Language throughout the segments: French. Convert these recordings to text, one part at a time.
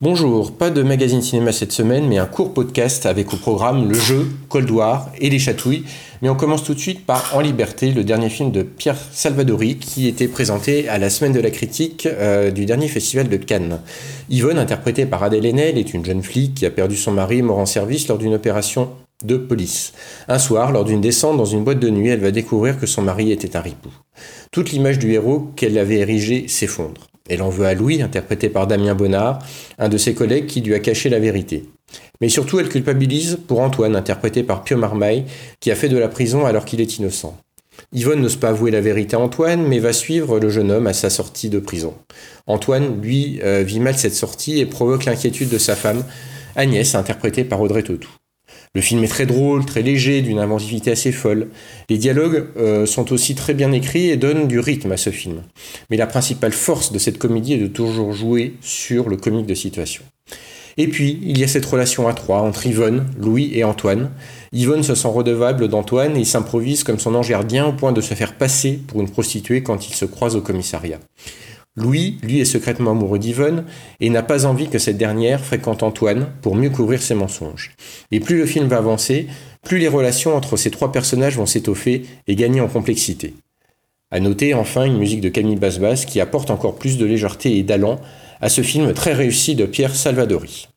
Bonjour, pas de magazine cinéma cette semaine, mais un court podcast avec au programme le jeu, Cold War et les chatouilles. Mais on commence tout de suite par En Liberté, le dernier film de Pierre Salvadori qui était présenté à la semaine de la critique euh, du dernier festival de Cannes. Yvonne, interprétée par Adèle Haenel, est une jeune fille qui a perdu son mari mort en service lors d'une opération de police. Un soir, lors d'une descente dans une boîte de nuit, elle va découvrir que son mari était un ripou. Toute l'image du héros qu'elle avait érigé s'effondre. Elle en veut à Louis, interprété par Damien Bonnard, un de ses collègues qui lui a caché la vérité. Mais surtout, elle culpabilise pour Antoine, interprété par Pio Marmaille, qui a fait de la prison alors qu'il est innocent. Yvonne n'ose pas avouer la vérité à Antoine, mais va suivre le jeune homme à sa sortie de prison. Antoine, lui, euh, vit mal cette sortie et provoque l'inquiétude de sa femme, Agnès, interprétée par Audrey Tautou. Le film est très drôle, très léger, d'une inventivité assez folle. Les dialogues euh, sont aussi très bien écrits et donnent du rythme à ce film. Mais la principale force de cette comédie est de toujours jouer sur le comique de situation. Et puis, il y a cette relation à trois entre Yvonne, Louis et Antoine. Yvonne se sent redevable d'Antoine et s'improvise comme son ange gardien au point de se faire passer pour une prostituée quand ils se croisent au commissariat. Louis, lui, est secrètement amoureux d'Yvonne et n'a pas envie que cette dernière fréquente Antoine pour mieux couvrir ses mensonges. Et plus le film va avancer, plus les relations entre ces trois personnages vont s'étoffer et gagner en complexité. À noter enfin une musique de Camille Basbas qui apporte encore plus de légèreté et d'allant à ce film très réussi de Pierre Salvadori.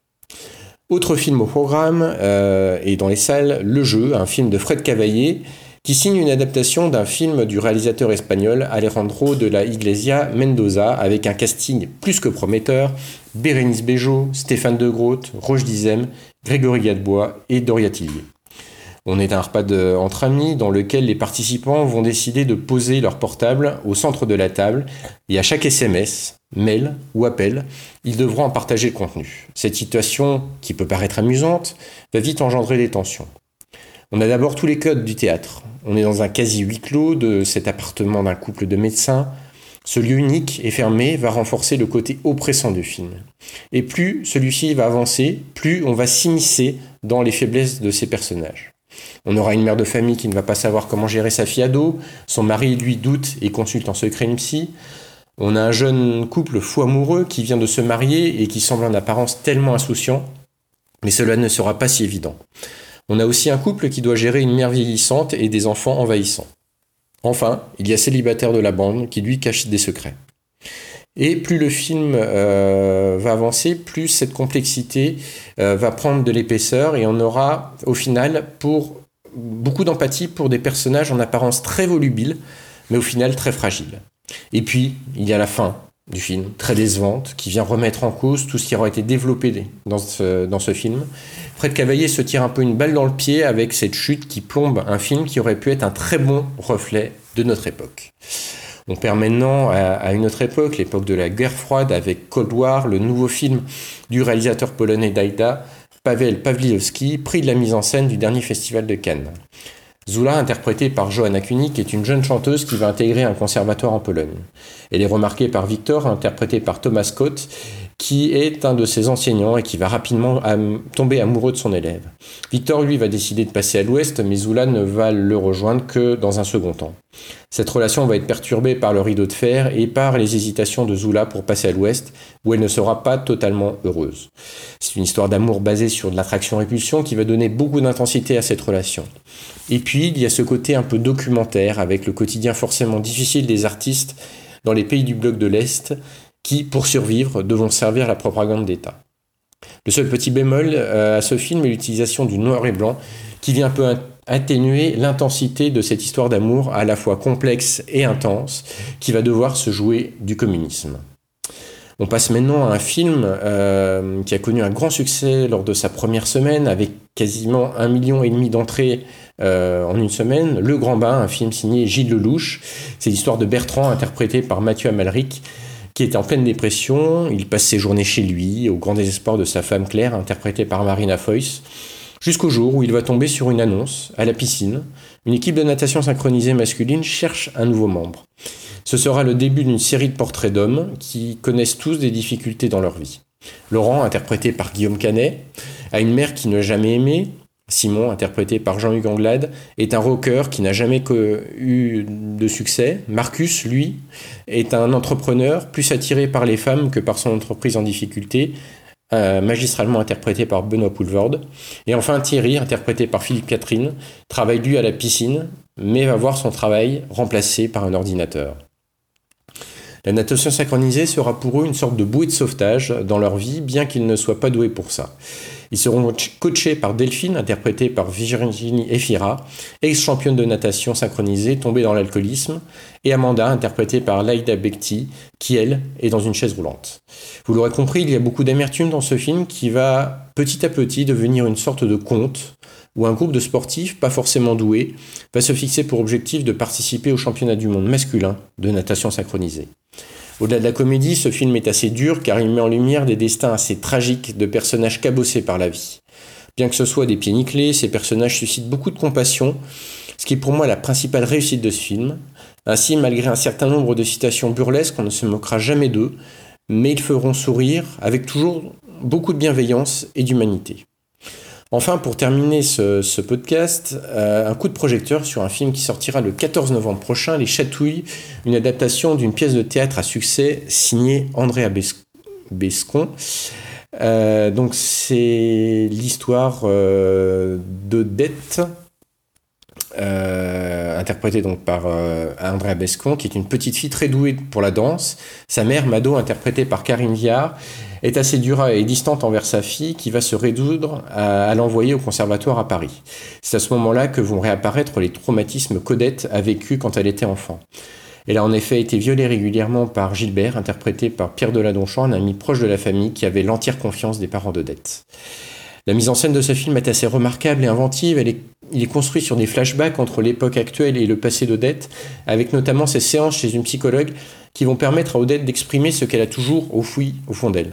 Autre film au programme euh, et dans les salles, Le Jeu, un film de Fred Cavaillé qui signe une adaptation d'un film du réalisateur espagnol Alejandro de la Iglesia Mendoza avec un casting plus que prometteur, Bérénice Bejo, Stéphane de Groot, Roche Dizem, Grégory Gadebois et Doria Tillier. On est un repas entre amis dans lequel les participants vont décider de poser leur portable au centre de la table et à chaque SMS, mail ou appel, ils devront en partager le contenu. Cette situation, qui peut paraître amusante, va vite engendrer des tensions. On a d'abord tous les codes du théâtre. On est dans un quasi huis clos de cet appartement d'un couple de médecins. Ce lieu unique et fermé va renforcer le côté oppressant du film. Et plus celui-ci va avancer, plus on va s'immiscer dans les faiblesses de ces personnages. On aura une mère de famille qui ne va pas savoir comment gérer sa fille ado, son mari lui doute et consulte en secret une psy. On a un jeune couple fou amoureux qui vient de se marier et qui semble en apparence tellement insouciant, mais cela ne sera pas si évident. On a aussi un couple qui doit gérer une mère vieillissante et des enfants envahissants. Enfin, il y a célibataire de la bande qui lui cache des secrets. Et plus le film euh, va avancer, plus cette complexité euh, va prendre de l'épaisseur et on aura au final pour beaucoup d'empathie pour des personnages en apparence très volubiles, mais au final très fragiles. Et puis, il y a la fin, du film, très décevante, qui vient remettre en cause tout ce qui aura été développé dans ce, film. Fred Cavaillé se tire un peu une balle dans le pied avec cette chute qui plombe un film qui aurait pu être un très bon reflet de notre époque. On perd maintenant à, une autre époque, l'époque de la guerre froide, avec Cold War, le nouveau film du réalisateur polonais Daida, Pavel Pawlikowski, prix de la mise en scène du dernier festival de Cannes. Zula, interprétée par Johanna Kunik, est une jeune chanteuse qui va intégrer un conservatoire en Pologne. Elle est remarquée par Victor, interprété par Thomas Scott, qui est un de ses enseignants et qui va rapidement tomber amoureux de son élève. Victor, lui, va décider de passer à l'ouest, mais Zula ne va le rejoindre que dans un second temps. Cette relation va être perturbée par le rideau de fer et par les hésitations de Zula pour passer à l'ouest, où elle ne sera pas totalement heureuse. C'est une histoire d'amour basée sur de l'attraction-répulsion qui va donner beaucoup d'intensité à cette relation. Et puis, il y a ce côté un peu documentaire, avec le quotidien forcément difficile des artistes dans les pays du bloc de l'Est, qui, pour survivre, devront servir la propagande d'État. Le seul petit bémol euh, à ce film est l'utilisation du noir et blanc, qui vient un peu atténuer l'intensité de cette histoire d'amour à la fois complexe et intense, qui va devoir se jouer du communisme. On passe maintenant à un film euh, qui a connu un grand succès lors de sa première semaine, avec quasiment un million et demi d'entrées euh, en une semaine. Le Grand Bain, un film signé Gilles Lelouch. C'est l'histoire de Bertrand, interprété par Mathieu Amalric, qui était en pleine dépression. Il passe ses journées chez lui, au grand désespoir de sa femme Claire, interprétée par Marina Foïs, jusqu'au jour où il va tomber sur une annonce à la piscine. Une équipe de natation synchronisée masculine cherche un nouveau membre. Ce sera le début d'une série de portraits d'hommes qui connaissent tous des difficultés dans leur vie. Laurent, interprété par Guillaume Canet, a une mère qui n'a jamais aimé, Simon, interprété par Jean-Hugues Anglade, est un rocker qui n'a jamais eu de succès. Marcus, lui, est un entrepreneur plus attiré par les femmes que par son entreprise en difficulté, magistralement interprété par Benoît Poulvorde. Et enfin Thierry, interprété par Philippe Catherine, travaille lui à la piscine, mais va voir son travail remplacé par un ordinateur. La natation synchronisée sera pour eux une sorte de bouée de sauvetage dans leur vie, bien qu'ils ne soient pas doués pour ça. Ils seront coachés par Delphine, interprétée par Virginie Efira, ex-championne de natation synchronisée tombée dans l'alcoolisme, et Amanda, interprétée par Laïda Bekti, qui, elle, est dans une chaise roulante. Vous l'aurez compris, il y a beaucoup d'amertume dans ce film qui va petit à petit devenir une sorte de conte où un groupe de sportifs, pas forcément doués, va se fixer pour objectif de participer au championnat du monde masculin de natation synchronisée. Au-delà de la comédie, ce film est assez dur car il met en lumière des destins assez tragiques de personnages cabossés par la vie. Bien que ce soit des pieds nickelés, ces personnages suscitent beaucoup de compassion, ce qui est pour moi la principale réussite de ce film. Ainsi, malgré un certain nombre de citations burlesques, on ne se moquera jamais d'eux, mais ils feront sourire avec toujours beaucoup de bienveillance et d'humanité. Enfin, pour terminer ce, podcast, euh, un coup de projecteur sur un film qui sortira le 14 novembre prochain, Les Chatouilles, une adaptation d'une pièce de théâtre à succès signée Andrea Bescon. Euh, donc c'est l'histoire euh, de Dette, interprétée donc par Andrea Bescon, qui est une petite fille très douée pour la danse. Sa mère, Mado, interprétée par Karine Viard, est assez dure et distante envers sa fille qui va se résoudre à, l'envoyer au conservatoire à Paris. C'est à ce moment-là que vont réapparaître les traumatismes qu'Odette a vécu quand elle était enfant. Elle a en effet été violée régulièrement par Gilbert, interprété par Pierre Deladonchamp, un ami proche de la famille qui avait l'entière confiance des parents d'Odette. La mise en scène de ce film est assez remarquable et inventive. Elle est, il est construit sur des flashbacks entre l'époque actuelle et le passé d'Odette, avec notamment ces séances chez une psychologue qui vont permettre à Odette d'exprimer ce qu'elle a toujours au au fond d'elle.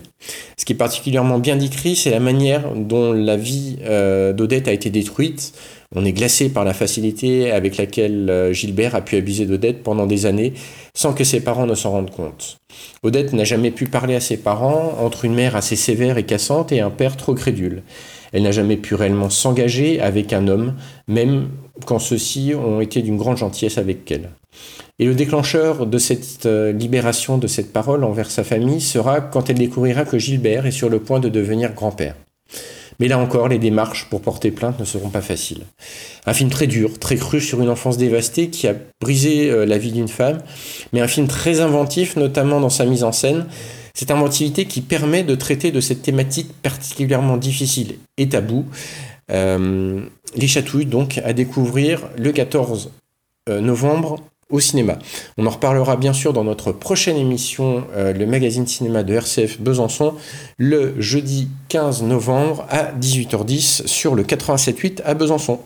Ce qui est particulièrement bien décrit, c'est la manière dont la vie euh, d'Odette a été détruite. On est glacé par la facilité avec laquelle euh, Gilbert a pu abuser d'Odette pendant des années sans que ses parents ne s'en rendent compte. Odette n'a jamais pu parler à ses parents entre une mère assez sévère et cassante et un père trop crédule. Elle n'a jamais pu réellement s'engager avec un homme, même quand ceux-ci ont été d'une grande gentillesse avec elle. Et le déclencheur de cette euh, libération de cette parole envers sa famille sera quand elle découvrira que Gilbert est sur le point de devenir grand-père. Mais là encore, les démarches pour porter plainte ne seront pas faciles. Un film très dur, très cru sur une enfance dévastée qui a brisé euh, la vie d'une femme, mais un film très inventif, notamment dans sa mise en scène. Cette inventivité qui permet de traiter de cette thématique particulièrement difficile et taboue. Euh, les chatouilles, donc, à découvrir le 14 novembre au cinéma. On en reparlera bien sûr dans notre prochaine émission, euh, le magazine cinéma de RCF Besançon, le jeudi 15 novembre à 18h10 sur le 87.8 à Besançon.